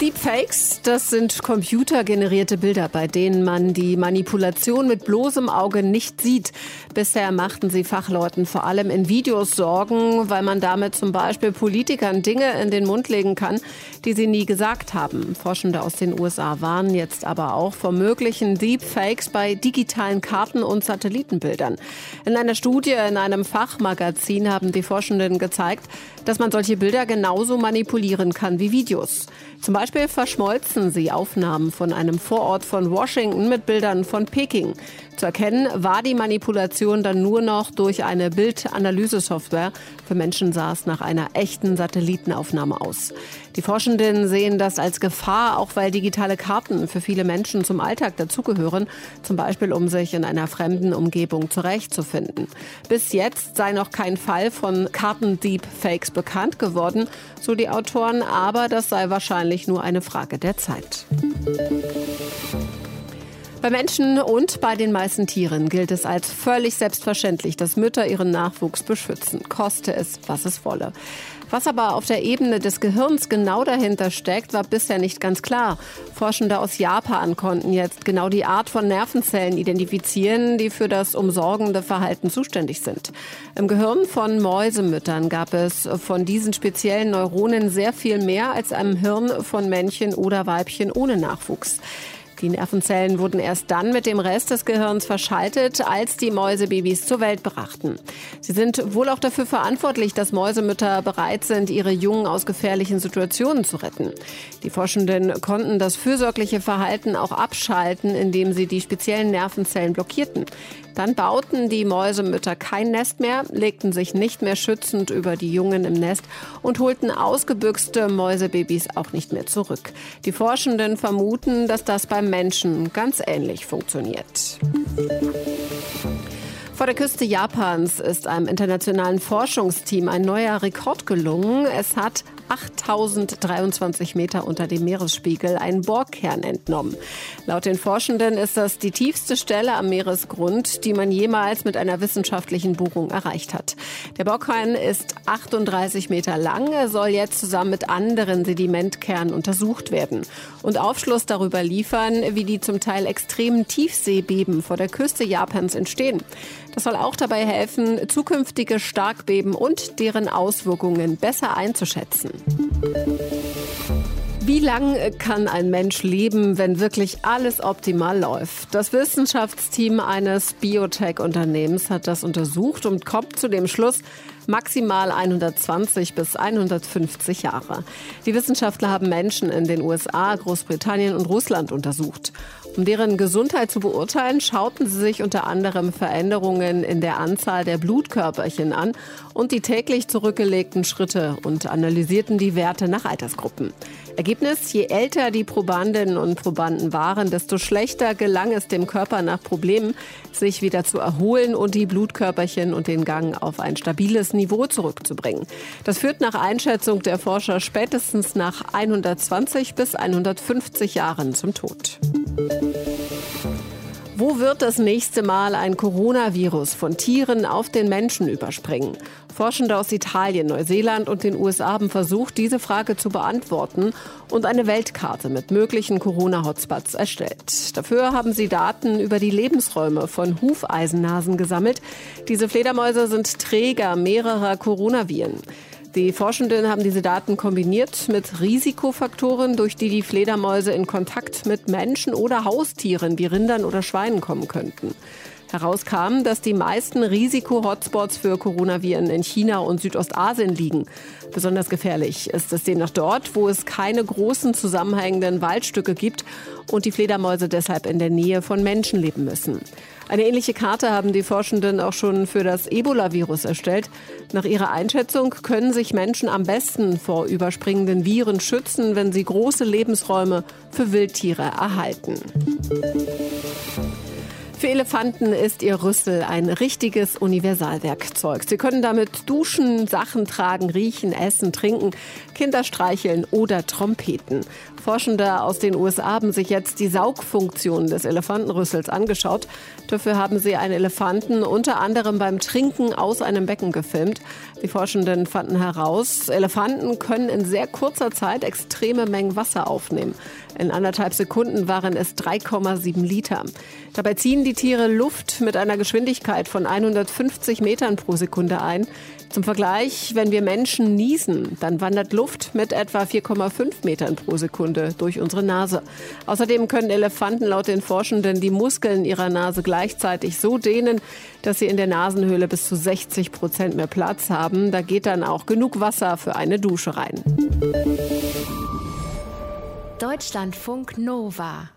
Deepfakes, das sind computergenerierte Bilder, bei denen man die Manipulation mit bloßem Auge nicht sieht. Bisher machten sie Fachleuten vor allem in Videos Sorgen, weil man damit zum Beispiel Politikern Dinge in den Mund legen kann, die sie nie gesagt haben. Forschende aus den USA warnen jetzt aber auch vor möglichen Deepfakes bei digitalen Karten und Satellitenbildern. In einer Studie in einem Fachmagazin haben die Forschenden gezeigt, dass man solche Bilder genauso manipulieren kann wie Videos. Zum Beispiel verschmolzen sie Aufnahmen von einem Vorort von Washington mit Bildern von Peking. Zu erkennen war die Manipulation dann nur noch durch eine Bildanalyse-Software. Für Menschen sah es nach einer echten Satellitenaufnahme aus. Die Forschenden sehen das als Gefahr, auch weil digitale Karten für viele Menschen zum Alltag dazugehören, zum Beispiel um sich in einer fremden Umgebung zurechtzufinden. Bis jetzt sei noch kein Fall von Kartendeepfakes bekannt geworden, so die Autoren, aber das sei wahrscheinlich nur eine Frage der Zeit. Bei Menschen und bei den meisten Tieren gilt es als völlig selbstverständlich, dass Mütter ihren Nachwuchs beschützen, koste es, was es wolle. Was aber auf der Ebene des Gehirns genau dahinter steckt, war bisher nicht ganz klar. Forschende aus Japan konnten jetzt genau die Art von Nervenzellen identifizieren, die für das umsorgende Verhalten zuständig sind. Im Gehirn von Mäusemüttern gab es von diesen speziellen Neuronen sehr viel mehr als im Hirn von Männchen oder Weibchen ohne Nachwuchs. Die Nervenzellen wurden erst dann mit dem Rest des Gehirns verschaltet, als die Mäusebabys zur Welt brachten. Sie sind wohl auch dafür verantwortlich, dass Mäusemütter bereit sind, ihre Jungen aus gefährlichen Situationen zu retten. Die Forschenden konnten das fürsorgliche Verhalten auch abschalten, indem sie die speziellen Nervenzellen blockierten. Dann bauten die Mäusemütter kein Nest mehr, legten sich nicht mehr schützend über die Jungen im Nest und holten ausgebüxte Mäusebabys auch nicht mehr zurück. Die Forschenden vermuten, dass das beim Menschen ganz ähnlich funktioniert. Vor der Küste Japans ist einem internationalen Forschungsteam ein neuer Rekord gelungen. Es hat 8023 Meter unter dem Meeresspiegel einen Bohrkern entnommen. Laut den Forschenden ist das die tiefste Stelle am Meeresgrund, die man jemals mit einer wissenschaftlichen Bohrung erreicht hat. Der Bohrkern ist 38 Meter lang. Soll jetzt zusammen mit anderen Sedimentkernen untersucht werden und Aufschluss darüber liefern, wie die zum Teil extremen Tiefseebeben vor der Küste Japans entstehen. Das soll auch dabei helfen, zukünftige Starkbeben und deren Auswirkungen besser einzuschätzen. Wie lange kann ein Mensch leben, wenn wirklich alles optimal läuft? Das Wissenschaftsteam eines Biotech-Unternehmens hat das untersucht und kommt zu dem Schluss, maximal 120 bis 150 Jahre. Die Wissenschaftler haben Menschen in den USA, Großbritannien und Russland untersucht. Um deren Gesundheit zu beurteilen, schauten sie sich unter anderem Veränderungen in der Anzahl der Blutkörperchen an und die täglich zurückgelegten Schritte und analysierten die Werte nach Altersgruppen. Ergebnis, je älter die Probandinnen und Probanden waren, desto schlechter gelang es dem Körper nach Problemen, sich wieder zu erholen und die Blutkörperchen und den Gang auf ein stabiles Niveau zurückzubringen. Das führt nach Einschätzung der Forscher spätestens nach 120 bis 150 Jahren zum Tod. Wo wird das nächste Mal ein Coronavirus von Tieren auf den Menschen überspringen? Forschende aus Italien, Neuseeland und den USA haben versucht, diese Frage zu beantworten und eine Weltkarte mit möglichen Corona-Hotspots erstellt. Dafür haben sie Daten über die Lebensräume von Hufeisennasen gesammelt. Diese Fledermäuse sind Träger mehrerer Coronaviren. Die Forschenden haben diese Daten kombiniert mit Risikofaktoren, durch die die Fledermäuse in Kontakt mit Menschen oder Haustieren wie Rindern oder Schweinen kommen könnten. Herauskam, dass die meisten Risiko-Hotspots für Coronaviren in China und Südostasien liegen. Besonders gefährlich ist es demnach dort, wo es keine großen zusammenhängenden Waldstücke gibt und die Fledermäuse deshalb in der Nähe von Menschen leben müssen. Eine ähnliche Karte haben die Forschenden auch schon für das Ebola-Virus erstellt. Nach ihrer Einschätzung können sich Menschen am besten vor überspringenden Viren schützen, wenn sie große Lebensräume für Wildtiere erhalten. Für Elefanten ist ihr Rüssel ein richtiges Universalwerkzeug. Sie können damit duschen, Sachen tragen, riechen, essen, trinken, Kinder streicheln oder Trompeten. Forschende aus den USA haben sich jetzt die Saugfunktion des Elefantenrüssels angeschaut. Dafür haben sie einen Elefanten unter anderem beim Trinken aus einem Becken gefilmt. Die Forschenden fanden heraus, Elefanten können in sehr kurzer Zeit extreme Mengen Wasser aufnehmen. In anderthalb Sekunden waren es 3,7 Liter. Dabei ziehen die Tiere Luft mit einer Geschwindigkeit von 150 Metern pro Sekunde ein. Zum Vergleich, wenn wir Menschen niesen, dann wandert Luft mit etwa 4,5 Metern pro Sekunde durch unsere Nase. Außerdem können Elefanten laut den Forschenden die Muskeln ihrer Nase gleichzeitig so dehnen, dass sie in der Nasenhöhle bis zu 60 Prozent mehr Platz haben. Da geht dann auch genug Wasser für eine Dusche rein. Deutschlandfunk Nova